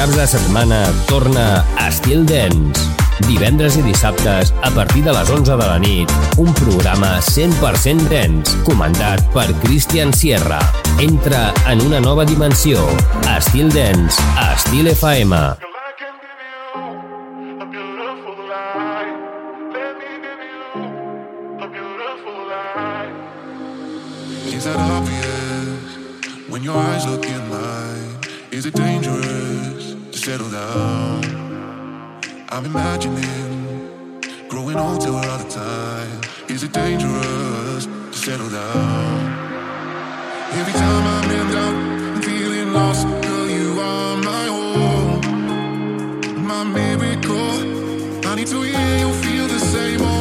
caps de setmana torna Estil Dance. Divendres i dissabtes, a partir de les 11 de la nit, un programa 100% dance, comandat per Christian Sierra. Entra en una nova dimensió. Estil Dance, a Estil FM. I'm imagining growing old we're out of time. Is it dangerous to settle down? Every time I'm in doubt and feeling lost, girl, you are my home, my miracle. I need to hear you feel the same. Oh,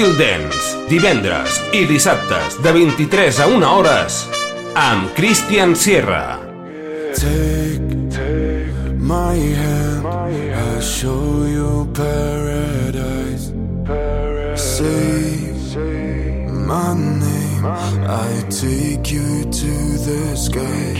Estil Dance, divendres i dissabtes de 23 a 1 hores amb Christian Sierra. Take, take my hand, I'll show you paradise. Say my name, I take you to the sky.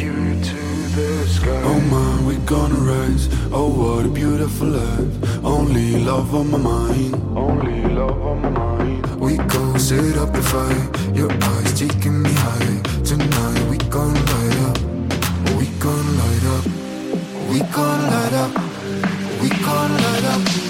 Oh my, we gonna rise. Oh, what a beautiful life. Only love on my mind. Only love on my mind. We gon' set up the fire. Your eyes taking me high. Tonight we gon' light up. We gon' light up. We gon' light up. We gon' light up.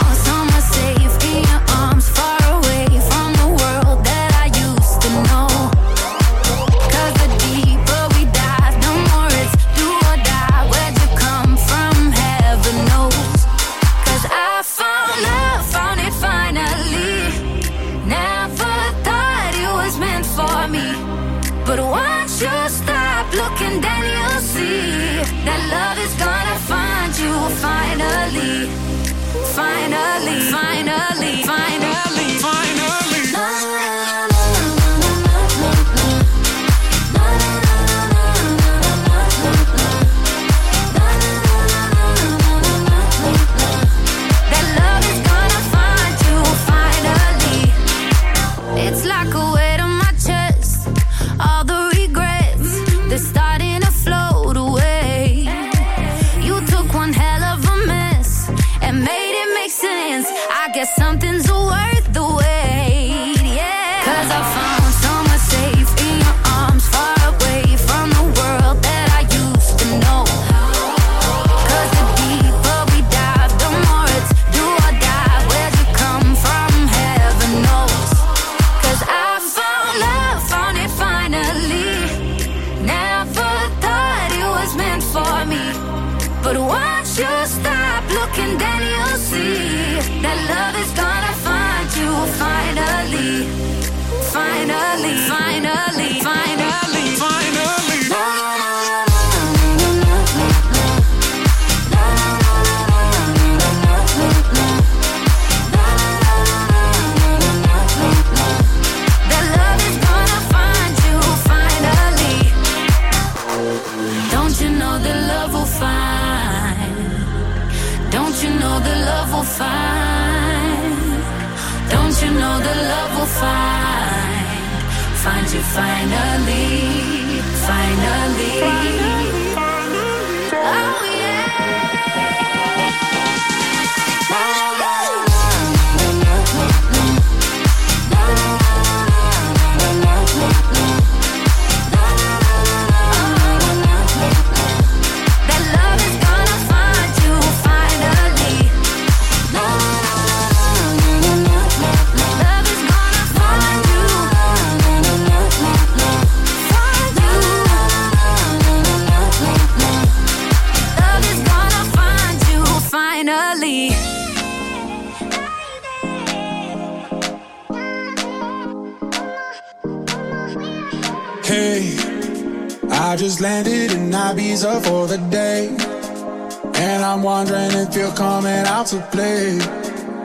to play.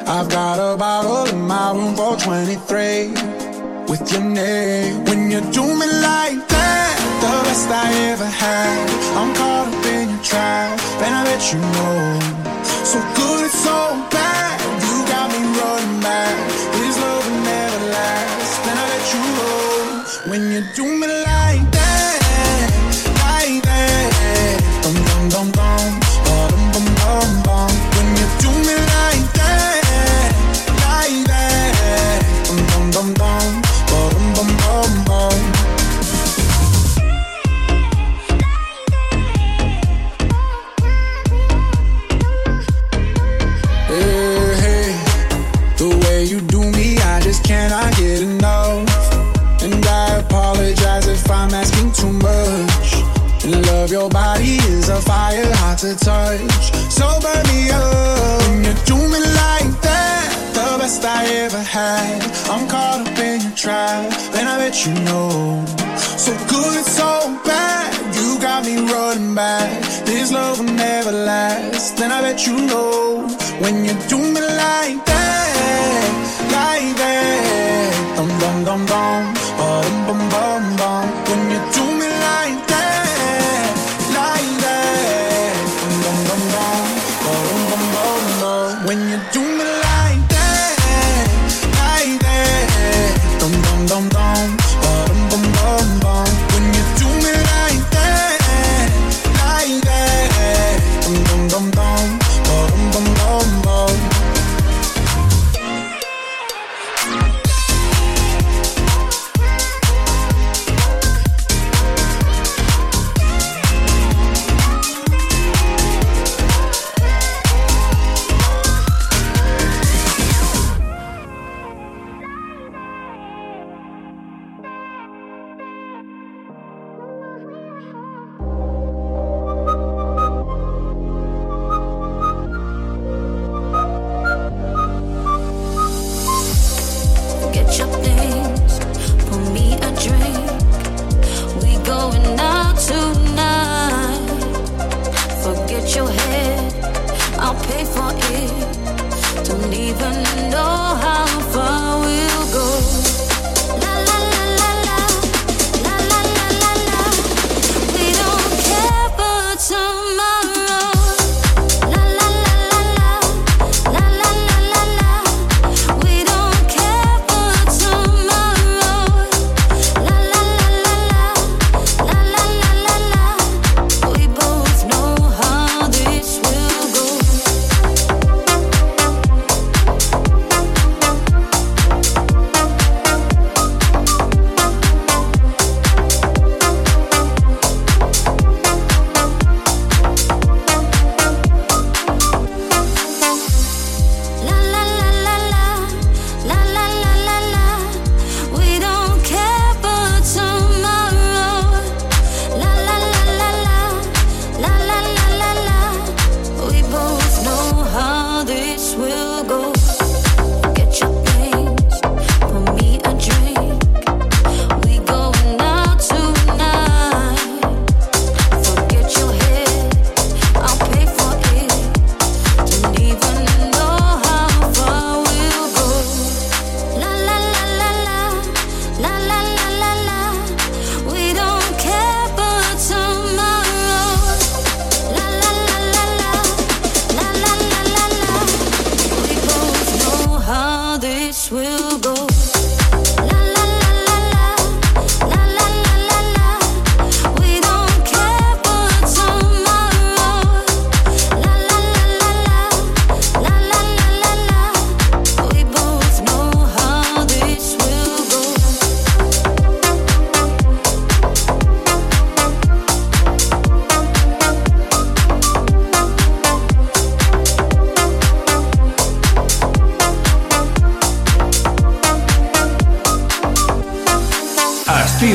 I've got a bottle in my room for 23 with your name. When you're doing you know. So good, so bad, you got me running back. This love will never last, and I bet you know when you do me like that, like that. Dum dum dum dum.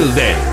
Till then.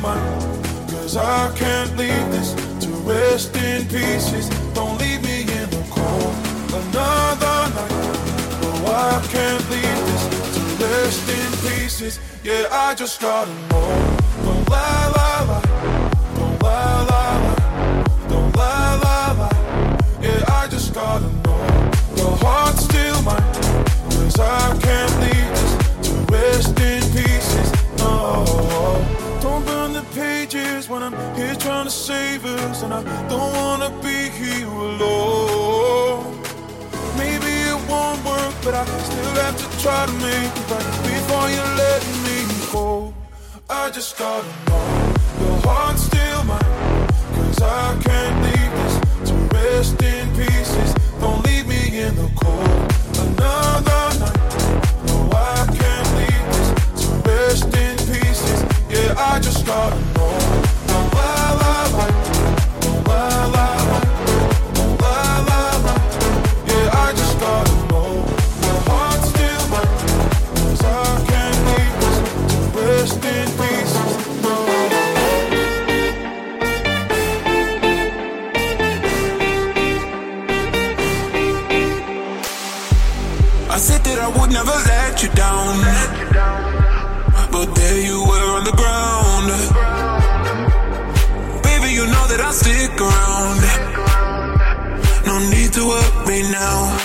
mine. Cause I can't leave this to rest in pieces. Don't leave me in the cold another night. No, I can't leave this to rest in pieces. Yeah, I just gotta know. Don't lie, lie, lie. Don't lie, lie, lie. Don't lie, lie, lie. Yeah, I just gotta know. The heart's still mine. Cause I can't leave. when I'm here trying to save us, and I don't wanna be here alone. Maybe it won't work, but I still have to try to make it right before you let me go. I just gotta know your heart's still mine, cause I can't leave this to rest in pieces. Don't leave me in the cold another night. No, I can't leave this to rest in pieces. Yeah, I just gotta know. would never let you down. But there you were on the ground. Baby, you know that I stick around. No need to worry now.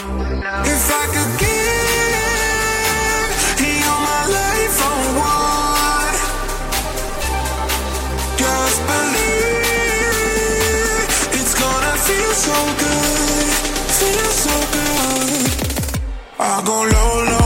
Hago lo, lo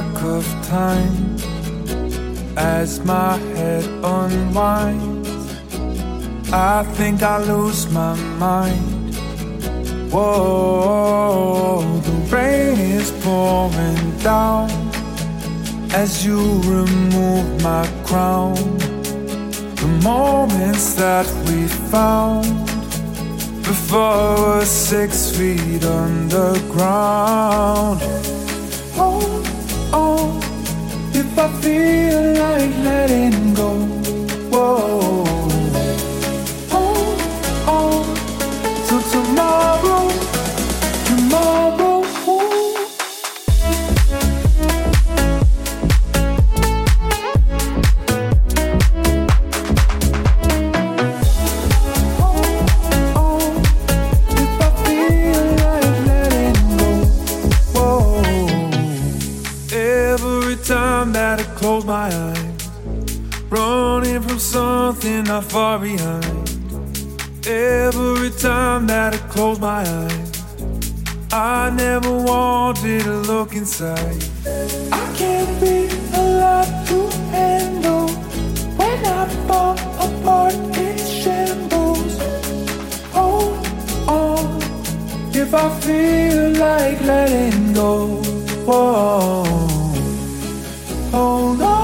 track of time as my head unwinds. I think I lose my mind. Whoa, the rain is pouring down as you remove my crown. The moments that we found before we're six feet underground. Oh, oh, if I feel like letting go. Whoa. Oh, oh, so tomorrow, tomorrow. Far behind. Every time that I close my eyes, I never wanted to look inside. I can't be a lot to handle when I fall apart in shambles. Hold on, if I feel like letting go. Whoa. Hold on.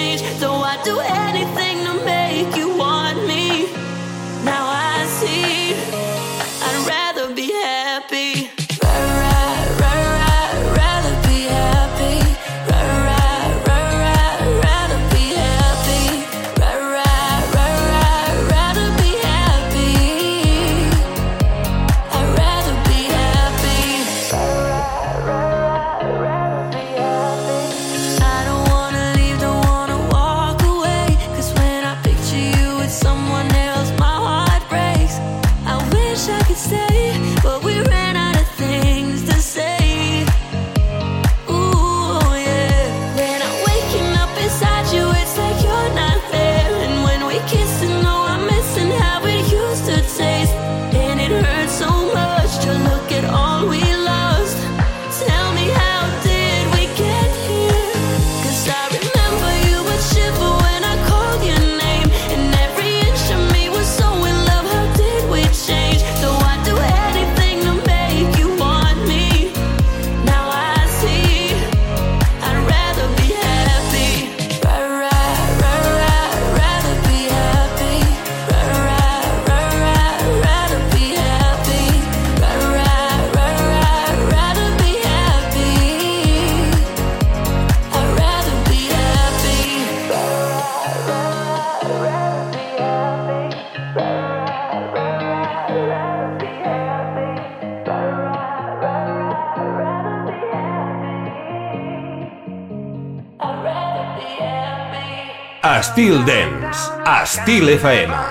Estil Dance, Estil FM.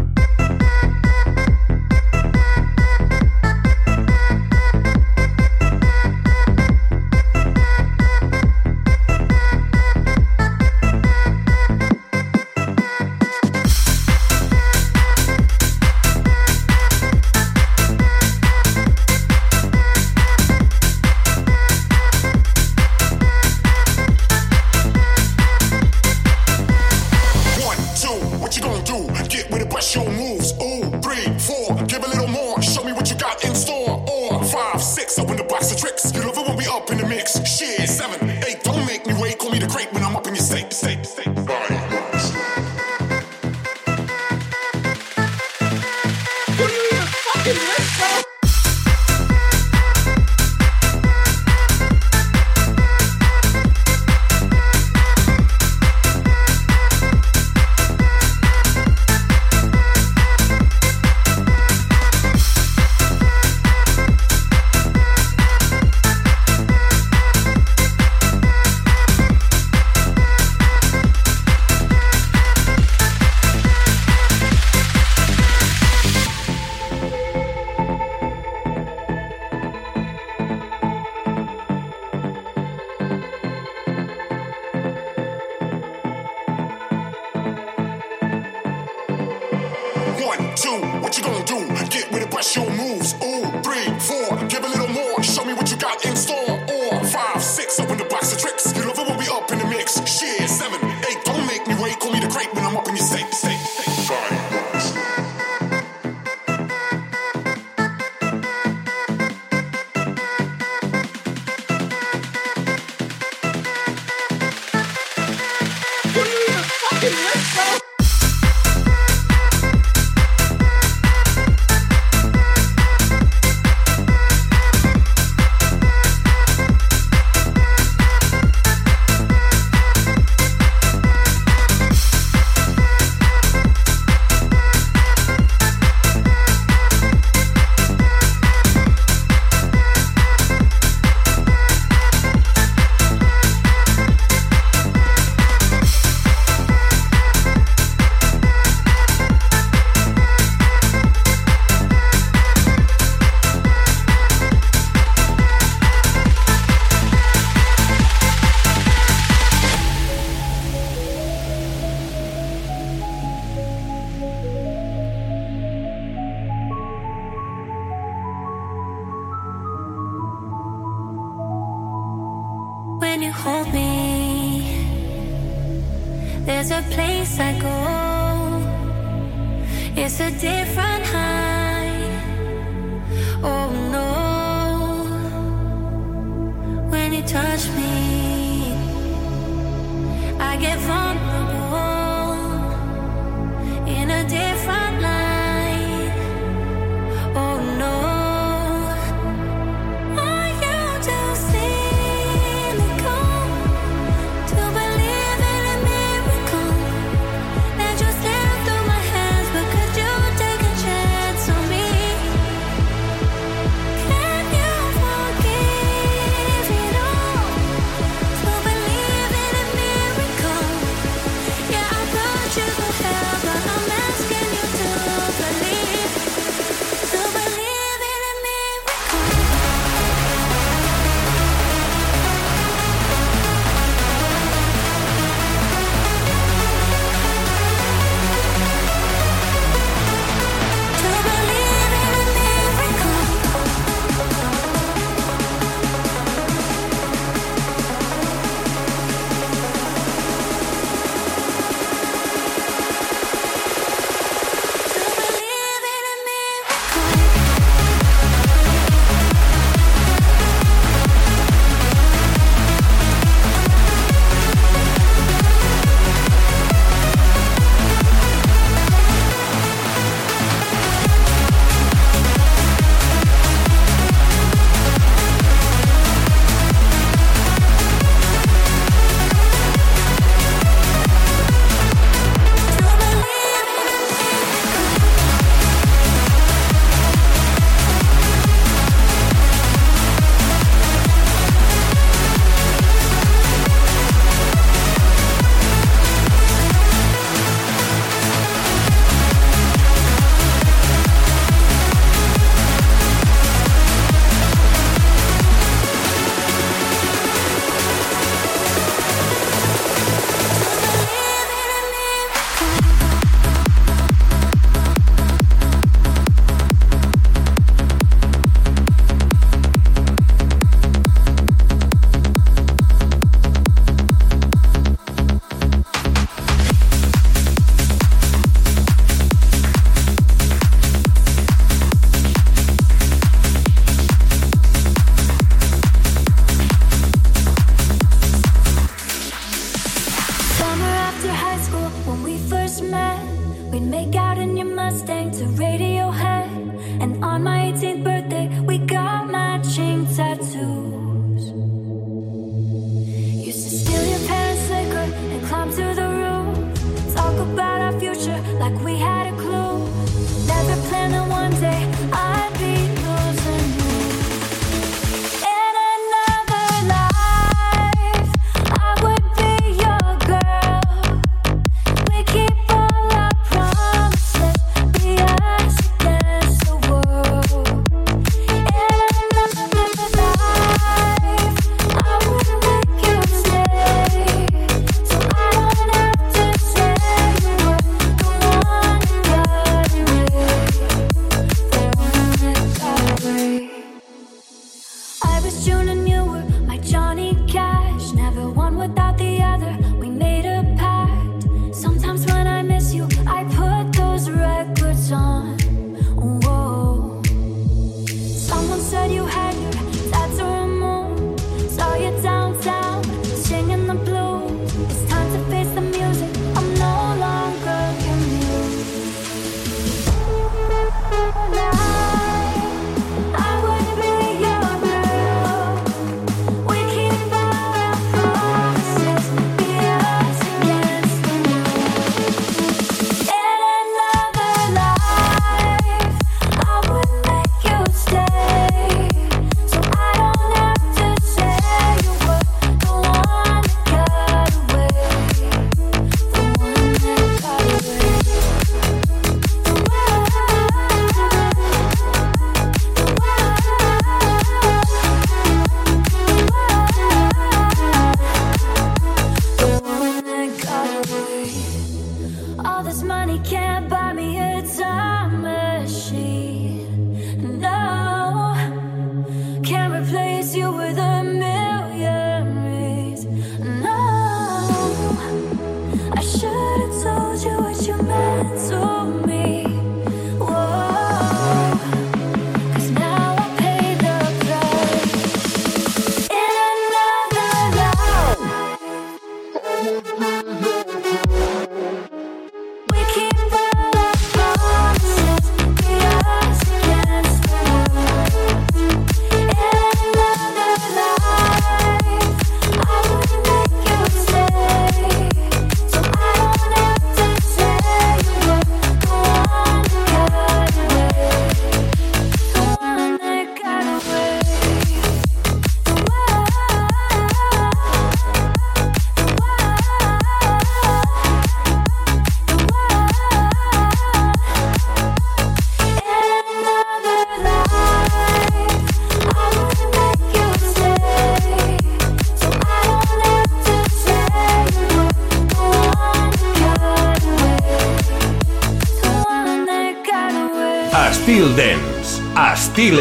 hold me. There's a place I go, it's a different high. Oh no, when you touch me, I get vulnerable.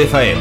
Fael.